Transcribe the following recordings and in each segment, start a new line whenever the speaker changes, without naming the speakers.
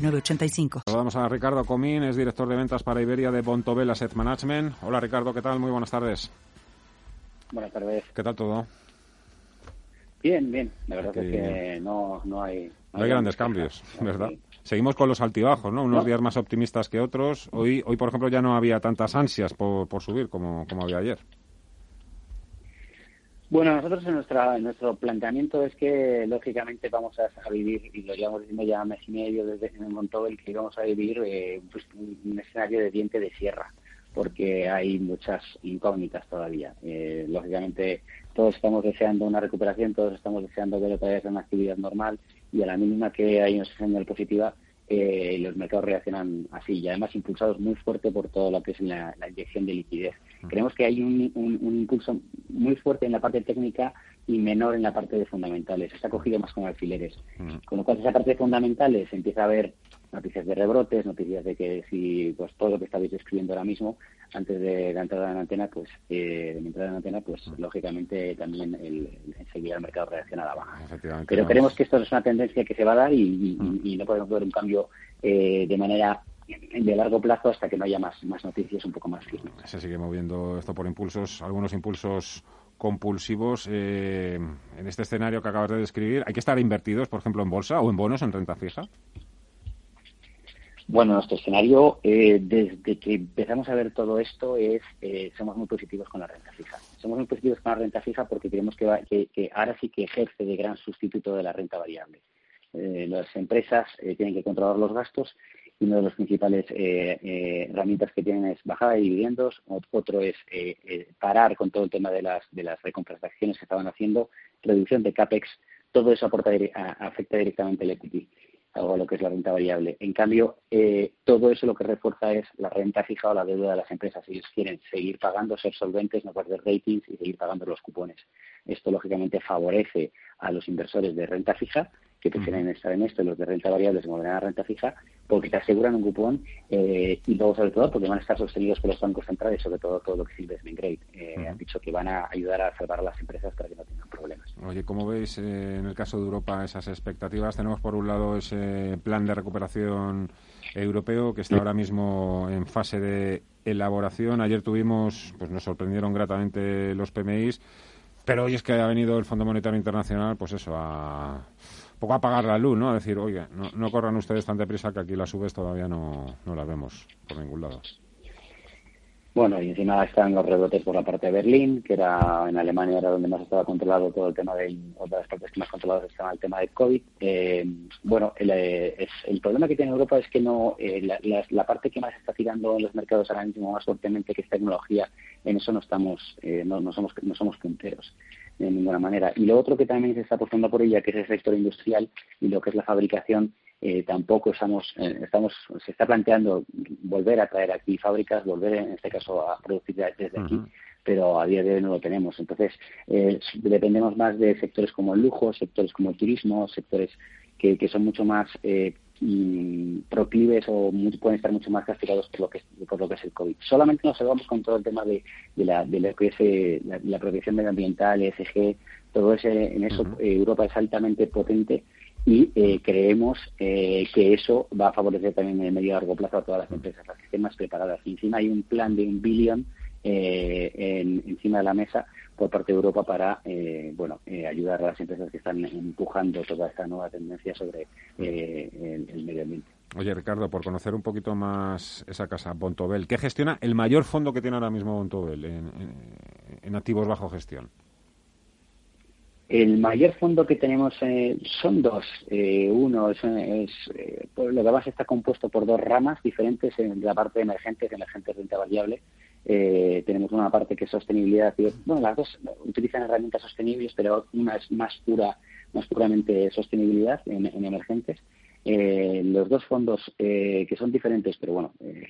906985.
Saludamos a Ricardo Comín, es director de ventas para Iberia de Bontobel Asset Management. Hola Ricardo, ¿qué tal? Muy buenas tardes.
Buenas tardes.
¿Qué tal todo?
Bien, bien. La verdad es que no, no hay...
No hay grandes cambios, ¿verdad? Seguimos con los altibajos, ¿no? Unos días más optimistas que otros. Hoy, hoy por ejemplo, ya no había tantas ansias por, por subir como, como había ayer.
Bueno, nosotros en, nuestra, nuestro planteamiento es que lógicamente vamos a, vivir, y lo llevamos diciendo ya mes y medio desde en el que vamos a vivir eh, pues, un, escenario de diente de sierra, porque hay muchas incógnitas todavía. Eh, lógicamente todos estamos deseando una recuperación, todos estamos deseando ver otra vez una actividad normal y a la mínima que hay una señal positiva, eh, los mercados reaccionan así y además impulsados muy fuerte por todo lo que es la, inyección de liquidez. Creemos que hay un, impulso muy fuerte en la parte técnica y menor en la parte de fundamentales. Está cogido más con alfileres. Con lo cual, esa parte de fundamentales empieza a haber noticias de rebrotes, noticias de que si pues todo lo que estabais escribiendo ahora mismo, antes de la entrada en antena, pues eh, de mi entrada en antena, pues lógicamente también el, enseguida el mercado reacciona a la baja. Pero creemos que esto es una tendencia que se va a dar y, no podemos ver un cambio eh, de manera de largo plazo hasta que no haya más, más noticias un poco más firmes.
Se sigue moviendo esto por impulsos, algunos impulsos compulsivos eh, en este escenario que acabas de describir. ¿Hay que estar invertidos, por ejemplo, en bolsa o en bonos en renta fija?
Bueno, nuestro escenario, eh, desde que empezamos a ver todo esto, es eh, somos muy positivos con la renta fija. Somos muy positivos con la renta fija porque creemos que, que, ahora sí que ejerce de gran sustituto de la renta variable. Eh, las empresas tienen que controlar los gastos y una de las principales herramientas que tienen es bajar de dividendos, otro es parar con todo el tema de las, de las recompras de acciones que estaban haciendo, reducción de CAPEX, todo eso aporta, afecta directamente al equity algo a lo que es la renta variable. En cambio, eh, todo eso lo que refuerza es la renta fija o la deuda de las empresas. Ellos quieren seguir pagando, ser solventes, no perder ratings y seguir pagando los cupones. Esto, lógicamente, favorece a los inversores de renta fija que prefieren estar en esto, los de renta variable se moverán a renta fija, porque te aseguran un cupón eh, y luego, sobre todo, porque van a estar sostenidos por los bancos centrales, sobre todo todo lo que es investment grade. Eh, Han dicho que van a ayudar a salvar a las empresas para que no tengan problemas.
Oye, ¿cómo veis eh, en el caso de Europa esas expectativas? Tenemos, por un lado, ese plan de recuperación europeo que está ahora mismo en fase de elaboración. Ayer tuvimos, pues nos sorprendieron gratamente los PMIs, pero hoy es que ha venido el Fondo Monetario Internacional, pues eso, a poco apagar la luz, ¿no? A decir, oye, no, corran ustedes tan deprisa que aquí las subes todavía no, no las vemos por ningún lado.
Bueno, y encima están los rebotes por la parte de Berlín, que era en Alemania era donde más estaba controlado todo el tema de, otra de las partes que más controladas estaba el tema del COVID. Eh, bueno, el, eh, el, problema que tiene Europa es que no eh, la, parte que más está tirando en los mercados ahora mismo más fuertemente que es tecnología, en eso no estamos, no, no, somos no somos punteros de ninguna manera. Y lo otro que también se está apostando por ella, que es el sector industrial y lo que es la fabricación, eh, tampoco estamos, eh, estamos, se está planteando volver a traer aquí fábricas, volver en este caso a producir desde aquí, pero a día de hoy no lo tenemos. Entonces, eh, dependemos más de sectores como el lujo, sectores como el turismo, sectores que, que son mucho más proclives o pueden estar mucho más castigados por lo que por lo que es el COVID. Solamente nos salvamos con todo el tema de, de, la, de lo que es la, protección medioambiental, ESG, todo ese, en eso Europa es altamente potente y eh, creemos eh, que eso va a favorecer también en el medio y largo plazo a todas las empresas, las que estén más preparadas. Y encima hay un plan de un billón eh, en, encima de la mesa por parte de Europa para bueno ayudar a las empresas que están empujando toda esta nueva tendencia sobre el, medio ambiente.
Oye, Ricardo, por conocer un poquito más esa casa, Bontobel, ¿qué gestiona el mayor fondo que tiene ahora mismo Bontobel en activos bajo gestión?
El mayor fondo que tenemos eh, son dos. Eh, uno es, eh, pues lo que más está compuesto por dos ramas diferentes en la parte de emergentes, emergentes renta variable. tenemos una parte que es sostenibilidad. Y, bueno, las dos utilizan herramientas sostenibles, pero una es más pura, más puramente sostenibilidad en, emergentes. Eh, los dos fondos eh, que son diferentes, pero bueno, eh,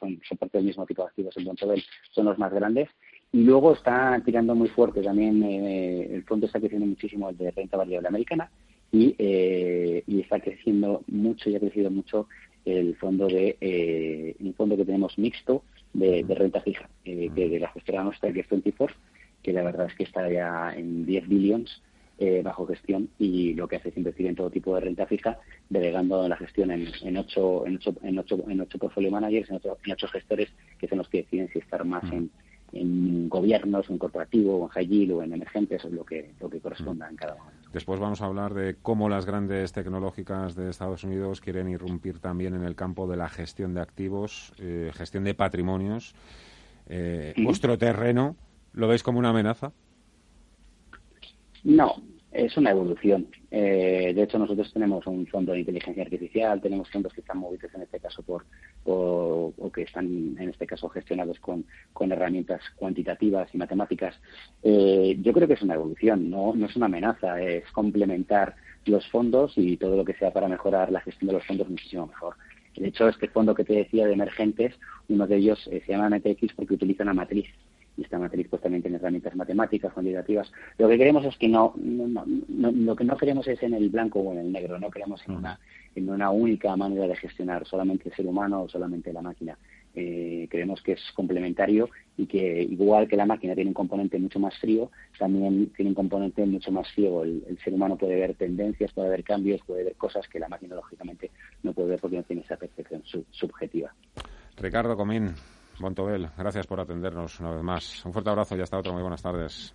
son, parte del mismo tipo de activos en Bontobel, son los más grandes. Y luego está tirando muy fuerte también, el fondo está creciendo muchísimo el de renta variable americana y, y está creciendo mucho y ha crecido mucho el fondo de un fondo que tenemos mixto de, renta fija, que de la gestora nuestra que es 24, que la verdad es que está ya en 10 billones eh, bajo gestión y lo que hace es invertir en todo tipo de renta fija, delegando la gestión en, en, ocho, en, ocho, en, ocho, en ocho portfolio managers, en, ocho gestores que son los que deciden si estar más en, en gobiernos, en corporativo, en high o en emergentes, o lo que, lo que corresponda en cada momento.
Después vamos a hablar de cómo las grandes tecnológicas de Estados Unidos quieren irrumpir también en el campo de la gestión de activos, eh, gestión de patrimonios. Eh, ¿Vuestro terreno lo veis como una amenaza?
No, es una evolución. Eh, de hecho, nosotros tenemos un fondo de inteligencia artificial, tenemos fondos que están movidos en este caso por, o que están en este caso gestionados con, con herramientas cuantitativas y matemáticas. Eh, yo creo que es una evolución, no, no es una amenaza, es complementar los fondos y todo lo que sea para mejorar la gestión de los fondos muchísimo mejor. De hecho, este fondo que te decía de emergentes, uno de ellos eh, se llama MTX porque utiliza una matriz y esta matriz pues también tiene herramientas matemáticas, cuantitativas. Lo que queremos es que no, lo que no queremos es en el blanco o en el negro, no queremos en una, en una única manera de gestionar solamente el ser humano o solamente la máquina. Eh, creemos que es complementario y que igual que la máquina tiene un componente mucho más frío, también tiene un componente mucho más ciego. El, ser humano puede ver tendencias, puede ver cambios, puede ver cosas que la máquina lógicamente no puede ver porque no tiene esa percepción subjetiva.
Ricardo Comín, Montobel, gracias por atendernos una vez más. Un fuerte abrazo y hasta otro. Muy buenas tardes.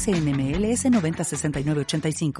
NMLS 906985.